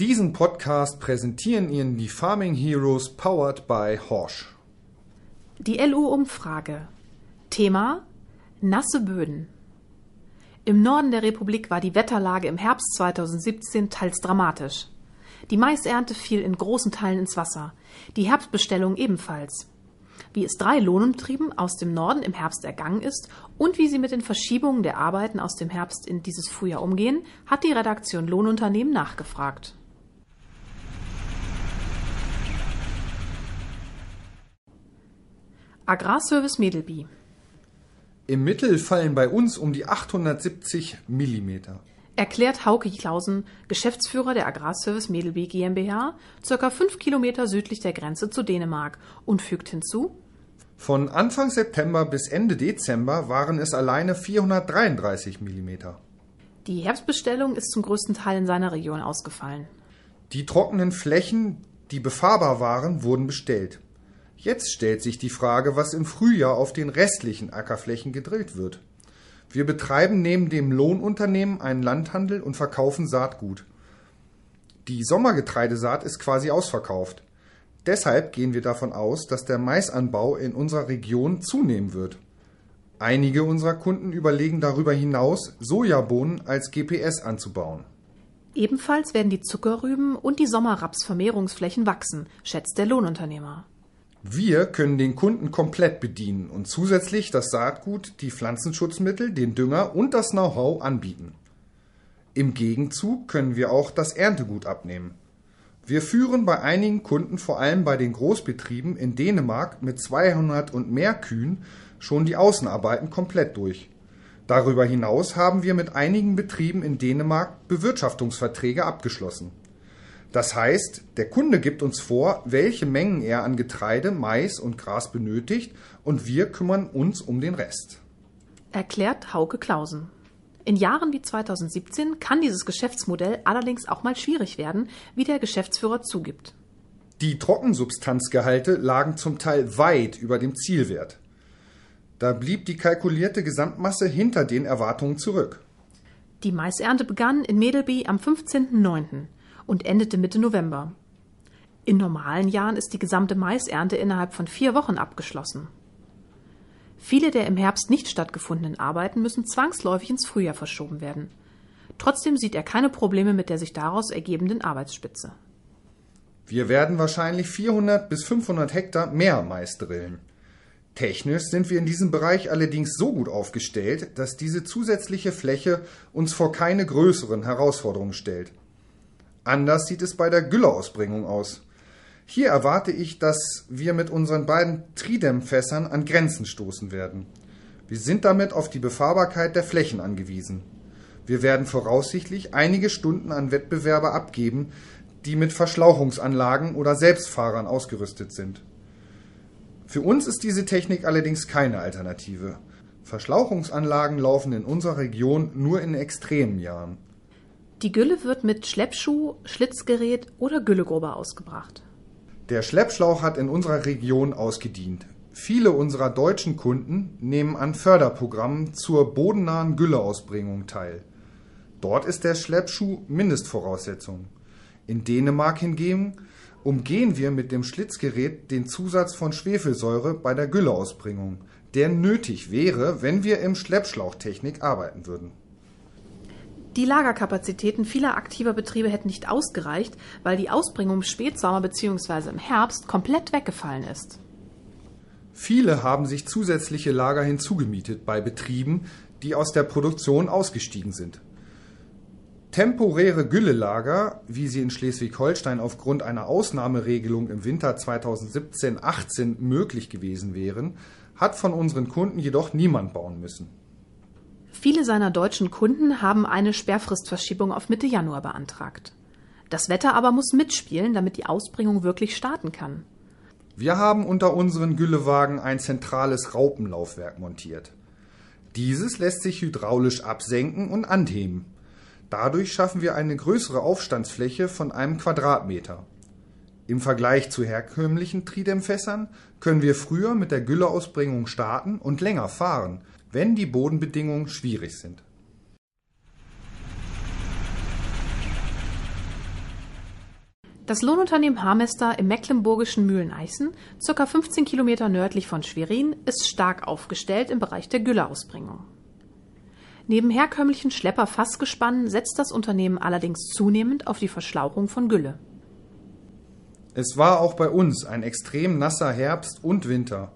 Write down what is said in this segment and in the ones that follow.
Diesen Podcast präsentieren Ihnen die Farming Heroes powered by Horsch. Die LU-Umfrage. Thema Nasse Böden. Im Norden der Republik war die Wetterlage im Herbst 2017 teils dramatisch. Die Maisernte fiel in großen Teilen ins Wasser, die Herbstbestellung ebenfalls. Wie es drei Lohnbetrieben aus dem Norden im Herbst ergangen ist und wie sie mit den Verschiebungen der Arbeiten aus dem Herbst in dieses Frühjahr umgehen, hat die Redaktion Lohnunternehmen nachgefragt. Agrarservice Medelby. Im Mittel fallen bei uns um die 870 Millimeter. Erklärt Hauke Klausen, Geschäftsführer der Agrarservice Medelby GmbH, circa fünf Kilometer südlich der Grenze zu Dänemark und fügt hinzu, Von Anfang September bis Ende Dezember waren es alleine 433 Millimeter. die Herbstbestellung ist zum größten Teil in seiner Region ausgefallen. Die trockenen Flächen, die befahrbar waren, wurden bestellt. Jetzt stellt sich die Frage, was im Frühjahr auf den restlichen Ackerflächen gedrillt wird. Wir betreiben neben dem Lohnunternehmen einen Landhandel und verkaufen Saatgut. Die Sommergetreidesaat ist quasi ausverkauft. Deshalb gehen wir davon aus, dass der Maisanbau in unserer Region zunehmen wird. Einige unserer Kunden überlegen darüber hinaus, Sojabohnen als GPS anzubauen. Ebenfalls werden die Zuckerrüben und die Sommerrapsvermehrungsflächen wachsen, schätzt der Lohnunternehmer. Wir können den Kunden komplett bedienen und zusätzlich das Saatgut, die Pflanzenschutzmittel, den Dünger und das Know-how anbieten. Im Gegenzug können wir auch das Erntegut abnehmen. Wir führen bei einigen Kunden, vor allem bei den Großbetrieben in Dänemark mit 200 und mehr Kühen, schon die Außenarbeiten komplett durch. Darüber hinaus haben wir mit einigen Betrieben in Dänemark Bewirtschaftungsverträge abgeschlossen. Das heißt, der Kunde gibt uns vor, welche Mengen er an Getreide, Mais und Gras benötigt und wir kümmern uns um den Rest. Erklärt Hauke Klausen. In Jahren wie 2017 kann dieses Geschäftsmodell allerdings auch mal schwierig werden, wie der Geschäftsführer zugibt. Die Trockensubstanzgehalte lagen zum Teil weit über dem Zielwert. Da blieb die kalkulierte Gesamtmasse hinter den Erwartungen zurück. Die Maisernte begann in Medelby am 15.09. und endete Mitte November. In normalen Jahren ist die gesamte Maisernte innerhalb von vier Wochen abgeschlossen. Viele der im Herbst nicht stattgefundenen Arbeiten müssen zwangsläufig ins Frühjahr verschoben werden. Trotzdem sieht er keine Probleme mit der sich daraus ergebenden Arbeitsspitze. Wir werden wahrscheinlich 400 bis 500 Hektar mehr Mais drillen. Technisch sind wir in diesem Bereich allerdings so gut aufgestellt, dass diese zusätzliche Fläche uns vor keine größeren Herausforderungen stellt. Anders sieht es bei der Gülleausbringung aus. Hier erwarte ich, dass wir mit unseren beiden Tridem-Fässern an Grenzen stoßen werden. Wir sind damit auf die Befahrbarkeit der Flächen angewiesen. Wir werden voraussichtlich einige Stunden an Wettbewerber abgeben, die mit Verschlauchungsanlagen oder Selbstfahrern ausgerüstet sind. Für uns ist diese Technik allerdings keine Alternative. Verschlauchungsanlagen laufen in unserer Region nur in extremen Jahren. Die Gülle wird mit Schleppschuh, Schlitzgerät oder Güllegrubber ausgebracht. Der Schleppschlauch hat in unserer Region ausgedient. Viele unserer deutschen Kunden nehmen an Förderprogrammen zur bodennahen Gülleausbringung teil. Dort ist der Schleppschuh Mindestvoraussetzung. In Dänemark hingegen umgehen wir mit dem Schlitzgerät den Zusatz von Schwefelsäure bei der Gülleausbringung, der nötig wäre, wenn wir im Schleppschlauchtechnik arbeiten würden. Die Lagerkapazitäten vieler aktiver Betriebe hätten nicht ausgereicht, weil die Ausbringung im Spätsommer bzw. im Herbst komplett weggefallen ist. Viele haben sich zusätzliche Lager hinzugemietet bei Betrieben, die aus der Produktion ausgestiegen sind. Temporäre Güllelager, wie sie in Schleswig-Holstein aufgrund einer Ausnahmeregelung im Winter 2017-18 möglich gewesen wären, hat von unseren Kunden jedoch niemand bauen müssen. Viele seiner deutschen Kunden haben eine Sperrfristverschiebung auf Mitte Januar beantragt. Das Wetter aber muss mitspielen, damit die Ausbringung wirklich starten kann. Wir haben unter unseren Güllewagen ein zentrales Raupenlaufwerk montiert. Dieses lässt sich hydraulisch absenken und anheben. Dadurch schaffen wir eine größere Aufstandsfläche von einem Quadratmeter. Im Vergleich zu herkömmlichen Tridemfässern können wir früher mit der Gülleausbringung starten und länger fahren, wenn die Bodenbedingungen schwierig sind. Das Lohnunternehmen Harmester im mecklenburgischen Mühleneichen, ca. 15 Kilometer nördlich von Schwerin, ist stark aufgestellt im Bereich der Gülleausbringung. Neben herkömmlichen Schlepper-Fassgespannen setzt das Unternehmen allerdings zunehmend auf die Verschlauchung von Gülle. Es war auch bei uns ein extrem nasser Herbst und Winter.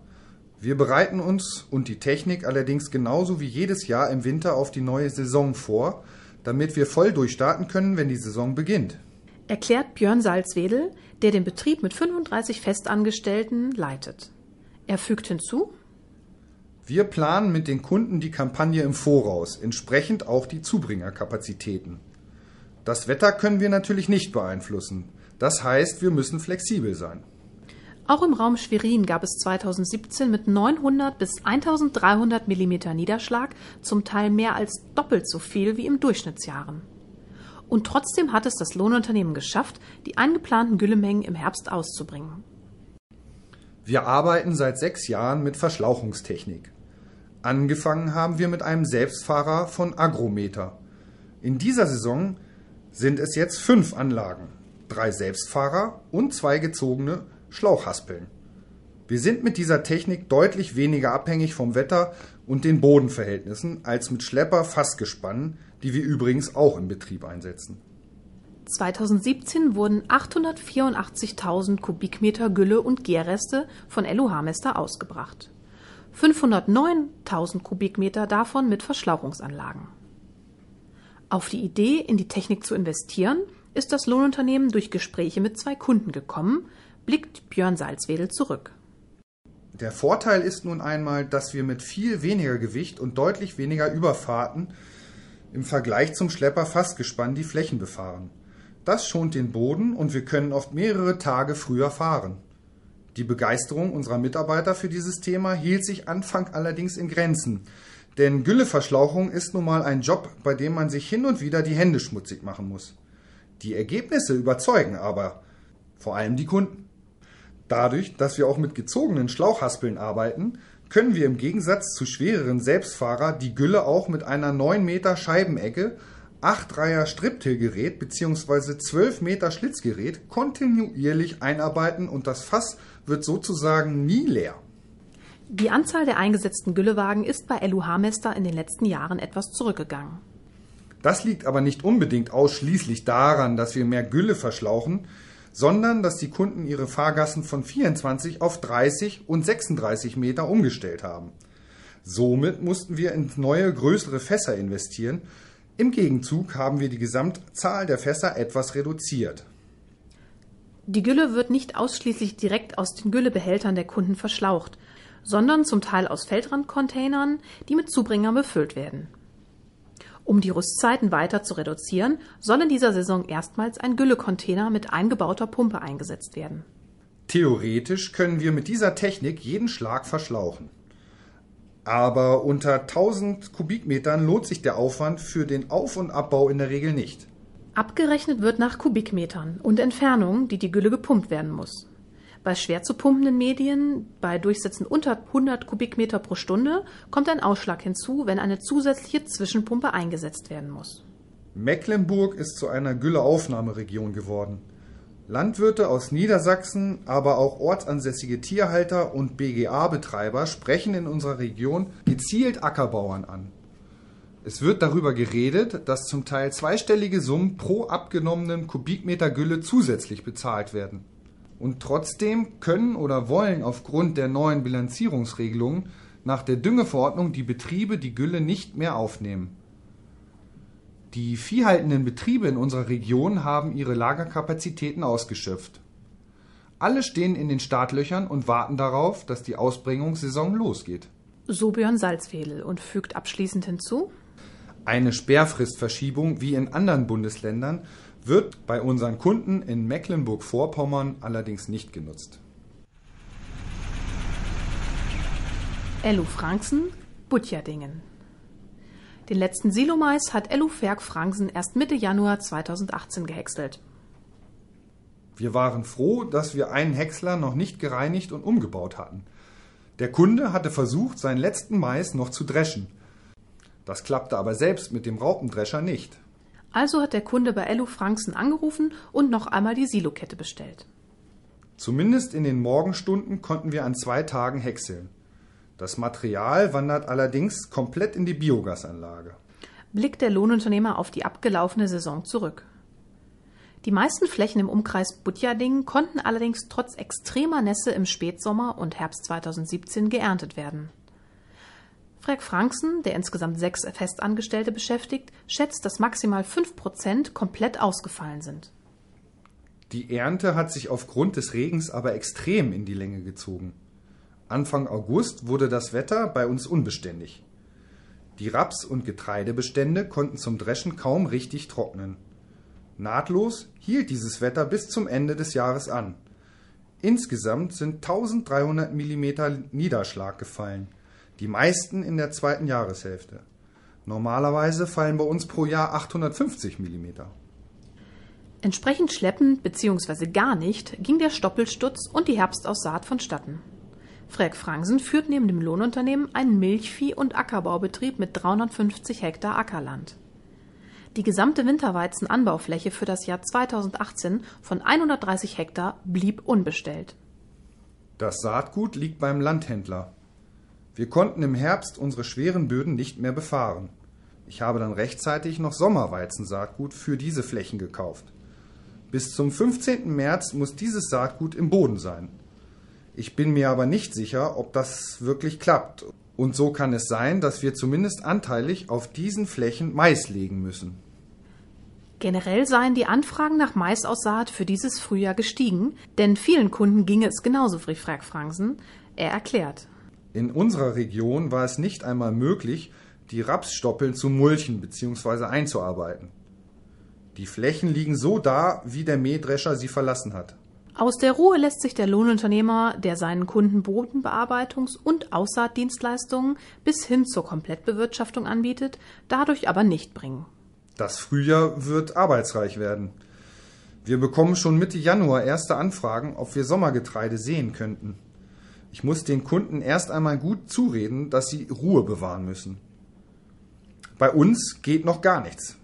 Wir bereiten uns und die Technik allerdings genauso wie jedes Jahr im Winter auf die neue Saison vor, damit wir voll durchstarten können, wenn die Saison beginnt. Erklärt Björn Salzwedel, der den Betrieb mit 35 Festangestellten leitet. Er fügt hinzu, wir planen mit den Kunden die Kampagne im Voraus, entsprechend auch die Zubringerkapazitäten. Das Wetter können wir natürlich nicht beeinflussen. Das heißt, wir müssen flexibel sein. Auch im Raum Schwerin gab es 2017 mit 900 bis 1300 Millimeter Niederschlag zum Teil mehr als doppelt so viel wie im Durchschnittsjahren. Und trotzdem hat es das Lohnunternehmen geschafft, die eingeplanten Güllemengen im Herbst auszubringen. Wir arbeiten seit sechs Jahren mit Verschlauchungstechnik. Angefangen haben wir mit einem Selbstfahrer von Agrometer. In dieser Saison sind es jetzt fünf Anlagen, drei Selbstfahrer und zwei gezogene Schlauchhaspeln. Wir sind mit dieser Technik deutlich weniger abhängig vom Wetter und den Bodenverhältnissen als mit Schlepper-Fassgespannen, die wir übrigens auch im Betrieb einsetzen. 2017 wurden 884.000 Kubikmeter Gülle und Gärreste von LU Harmester ausgebracht. 509.000 Kubikmeter davon mit Verschlauchungsanlagen. Auf die Idee, in die Technik zu investieren, ist das Lohnunternehmen durch Gespräche mit zwei Kunden gekommen, blickt Björn Salzwedel zurück. Der Vorteil ist nun einmal, dass wir mit viel weniger Gewicht und deutlich weniger Überfahrten im Vergleich zum Schlepper Fassgespann die Flächen befahren. Das schont den Boden und wir können oft mehrere Tage früher fahren. Die Begeisterung unserer Mitarbeiter für dieses Thema hielt sich Anfang allerdings in Grenzen. Denn Gülleverschlauchung ist nun mal ein Job, bei dem man sich hin und wieder die Hände schmutzig machen muss. Die Ergebnisse überzeugen aber vor allem die Kunden. Dadurch, dass wir auch mit gezogenen Schlauchhaspeln arbeiten, können wir im Gegensatz zu schwereren Selbstfahrer die Gülle auch mit einer 9 Meter Scheibenecke, 8 Reiher Striptillgerät bzw. 12 Meter Schlitzgerät kontinuierlich einarbeiten und das Fass wird sozusagen nie leer. Die Anzahl der eingesetzten Güllewagen ist bei LUH-Mester in den letzten Jahren etwas zurückgegangen. Das liegt aber nicht unbedingt ausschließlich daran, dass wir mehr Gülle verschlauchen, sondern dass die Kunden ihre Fahrgassen von 24 auf 30 und 36 Meter umgestellt haben. Somit mussten wir in neue, größere Fässer investieren. Im Gegenzug haben wir die Gesamtzahl der Fässer etwas reduziert. Die Gülle wird nicht ausschließlich direkt aus den Güllebehältern der Kunden verschlaucht, sondern zum Teil aus Feldrandcontainern, die mit Zubringern befüllt werden. Um die Rüstzeiten weiter zu reduzieren, soll in dieser Saison erstmals ein Güllecontainer mit eingebauter Pumpe eingesetzt werden. Theoretisch können wir mit dieser Technik jeden Schlag verschlauchen. Aber unter 1000 Kubikmetern lohnt sich der Aufwand für den Auf- und Abbau in der Regel nicht. Abgerechnet wird nach Kubikmetern und Entfernung, die die Gülle gepumpt werden muss. Bei schwer zu pumpenden Medien, bei Durchsätzen unter 100 Kubikmeter pro Stunde, kommt ein Ausschlag hinzu, wenn eine zusätzliche Zwischenpumpe eingesetzt werden muss. Mecklenburg ist zu einer Gülleaufnahmeregion geworden. Landwirte aus Niedersachsen, aber auch ortsansässige Tierhalter und BGA-Betreiber sprechen in unserer Region gezielt Ackerbauern an. Es wird darüber geredet, dass zum Teil zweistellige Summen pro abgenommenen Kubikmeter Gülle zusätzlich bezahlt werden. Und trotzdem können oder wollen aufgrund der neuen Bilanzierungsregelungen nach der Düngeverordnung die Betriebe die Gülle nicht mehr aufnehmen. Die viehhaltenden Betriebe in unserer Region haben ihre Lagerkapazitäten ausgeschöpft. Alle stehen in den Startlöchern und warten darauf, dass die Ausbringungssaison losgeht. So Björn Salzwedel und fügt abschließend hinzu, eine Sperrfristverschiebung wie in anderen Bundesländern wird bei unseren Kunden in Mecklenburg-Vorpommern allerdings nicht genutzt. Ellu Franksen, Butjerdingen. Den letzten Silomais hat Ellu Ferg Franksen erst Mitte Januar 2018 gehäckselt. Wir waren froh, dass wir einen Häcksler noch nicht gereinigt und umgebaut hatten. Der Kunde hatte versucht, seinen letzten Mais noch zu dreschen – das klappte aber selbst mit dem Raupendrescher nicht. Also hat der Kunde bei Ellu Franksen angerufen und noch einmal die Silokette bestellt. Zumindest in den Morgenstunden konnten wir an zwei Tagen häckseln. Das Material wandert allerdings komplett in die Biogasanlage. Blickt der Lohnunternehmer auf die abgelaufene Saison zurück. Die meisten Flächen im Umkreis Butjading konnten allerdings trotz extremer Nässe im Spätsommer und Herbst 2017 geerntet werden. Frek Franksen, der insgesamt sechs Festangestellte beschäftigt, schätzt, dass maximal fünf Prozent komplett ausgefallen sind. Die Ernte hat sich aufgrund des Regens aber extrem in die Länge gezogen. Anfang August wurde das Wetter bei uns unbeständig. Die Raps- und Getreidebestände konnten zum Dreschen kaum richtig trocknen. Nahtlos hielt dieses Wetter bis zum Ende des Jahres an. Insgesamt sind 1300 mm Niederschlag gefallen, die meisten in der zweiten Jahreshälfte. Normalerweise fallen bei uns pro Jahr 850 mm. Entsprechend schleppend bzw. gar nicht ging der Stoppelstutz und die Herbstaussaat vonstatten. Frerk Fransen führt neben dem Lohnunternehmen einen Milchvieh- und Ackerbaubetrieb mit 350 Hektar Ackerland. Die gesamte Winterweizenanbaufläche für das Jahr 2018 von 130 Hektar blieb unbestellt. Das Saatgut liegt beim Landhändler. Wir konnten im Herbst unsere schweren Böden nicht mehr befahren. Ich habe dann rechtzeitig noch Sommerweizensaatgut für diese Flächen gekauft. Bis zum 15. März muss dieses Saatgut im Boden sein. Ich bin mir aber nicht sicher, ob das wirklich klappt. Und so kann es sein, dass wir zumindest anteilig auf diesen Flächen Mais legen müssen. Generell seien die Anfragen nach Maisaussaat für dieses Frühjahr gestiegen, denn vielen Kunden ginge es genauso wie Frag Fransen. Er erklärt. In unserer Region war es nicht einmal möglich, die Rapsstoppeln zu mulchen bzw. einzuarbeiten. Die Flächen liegen so da, wie der Mähdrescher sie verlassen hat. Aus der Ruhe lässt sich der Lohnunternehmer, der seinen Kunden Bodenbearbeitungs- und Aussaatdienstleistungen bis hin zur Komplettbewirtschaftung anbietet, dadurch aber nicht bringen. Das Frühjahr wird arbeitsreich werden. Wir bekommen schon Mitte Januar erste Anfragen, ob wir Sommergetreide sehen könnten. Ich muss den Kunden erst einmal gut zureden, dass sie Ruhe bewahren müssen. Bei uns geht noch gar nichts.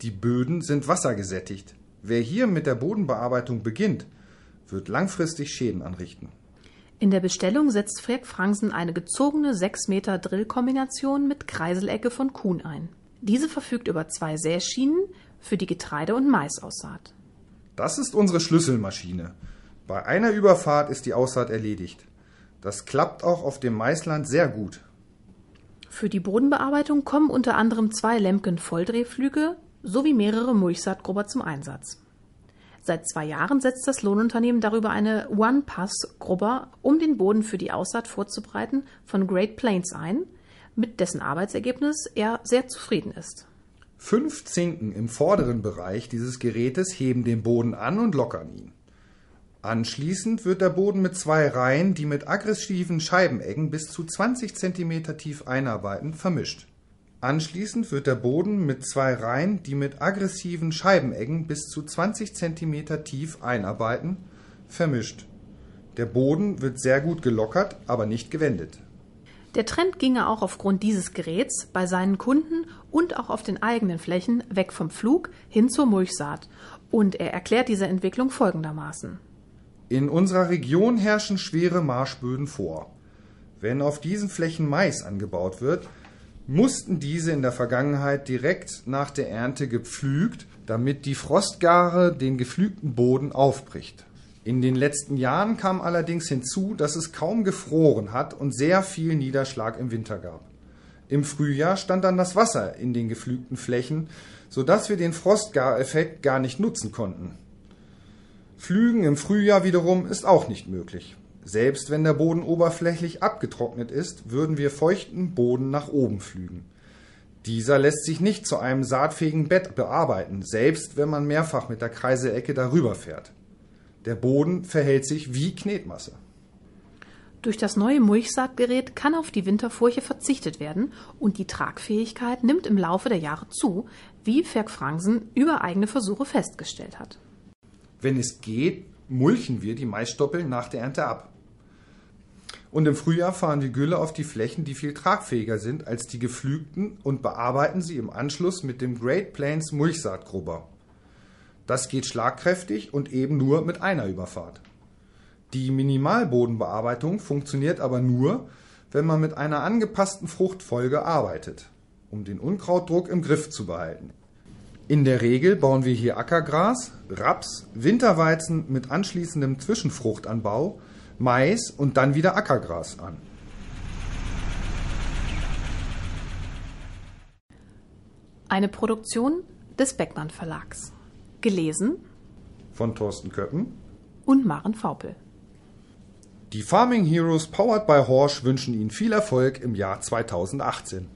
Die Böden sind wassergesättigt. Wer hier mit der Bodenbearbeitung beginnt, wird langfristig Schäden anrichten. In der Bestellung setzt Frek Fransen eine gezogene 6 Meter Drillkombination mit Kreiselecke von Kuhn ein. Diese verfügt über zwei Säschienen für die Getreide- und Maisaussaat. Das ist unsere Schlüsselmaschine. Bei einer Überfahrt ist die Aussaat erledigt. Das klappt auch auf dem Maisland sehr gut. Für die Bodenbearbeitung kommen unter anderem zwei Lemken Volldrehflüge sowie mehrere Mulchsaatgrubber zum Einsatz. Seit zwei Jahren setzt das Lohnunternehmen darüber eine One-Pass-Grubber, um den Boden für die Aussaat vorzubereiten, von Great Plains ein, mit dessen Arbeitsergebnis er sehr zufrieden ist. Fünf Zinken im vorderen Bereich dieses Gerätes heben den Boden an und lockern ihn. Anschließend wird der Boden mit zwei Reihen, die mit aggressiven Scheibeneggen bis zu 20 cm tief einarbeiten, vermischt. Anschließend wird der Boden mit zwei Reihen, die mit aggressiven Scheibeneggen bis zu 20 cm tief einarbeiten, vermischt. Der Boden wird sehr gut gelockert, aber nicht gewendet. Der Trend ginge auch aufgrund dieses Geräts bei seinen Kunden und auch auf den eigenen Flächen weg vom Flug hin zur Mulchsaat. Und er erklärt diese Entwicklung folgendermaßen. In unserer Region herrschen schwere Marschböden vor. Wenn auf diesen Flächen Mais angebaut wird, mussten diese in der Vergangenheit direkt nach der Ernte gepflügt, damit die Frostgare den gepflügten Boden aufbricht. In den letzten Jahren kam allerdings hinzu, dass es kaum gefroren hat und sehr viel Niederschlag im Winter gab. Im Frühjahr stand dann das Wasser in den gepflügten Flächen, sodass wir den Frostgareffekt gar nicht nutzen konnten. Pflügen im Frühjahr wiederum ist auch nicht möglich. Selbst wenn der Boden oberflächlich abgetrocknet ist, würden wir feuchten Boden nach oben pflügen. Dieser lässt sich nicht zu einem saatfähigen Bett bearbeiten, selbst wenn man mehrfach mit der Kreiselecke darüber fährt. Der Boden verhält sich wie Knetmasse. Durch das neue Mulchsaatgerät kann auf die Winterfurche verzichtet werden und die Tragfähigkeit nimmt im Laufe der Jahre zu, wie Ferg Fransen über eigene Versuche festgestellt hat. Wenn es geht, mulchen wir die Maisstoppeln nach der Ernte ab. Und im Frühjahr fahren wir Gülle auf die Flächen, die viel tragfähiger sind als die gepflügten und bearbeiten sie im Anschluss mit dem Great Plains Mulchsaatgrubber. Das geht schlagkräftig und eben nur mit einer Überfahrt. Die Minimalbodenbearbeitung funktioniert aber nur, wenn man mit einer angepassten Fruchtfolge arbeitet, um den Unkrautdruck im Griff zu behalten. In der Regel bauen wir hier Ackergras, Raps, Winterweizen mit anschließendem Zwischenfruchtanbau, Mais und dann wieder Ackergras an. Eine Produktion des Beckmann Verlags. Gelesen von Thorsten Köppen und Maren Vaupel. Die Farming Heroes powered by Horsch wünschen Ihnen viel Erfolg im Jahr 2018.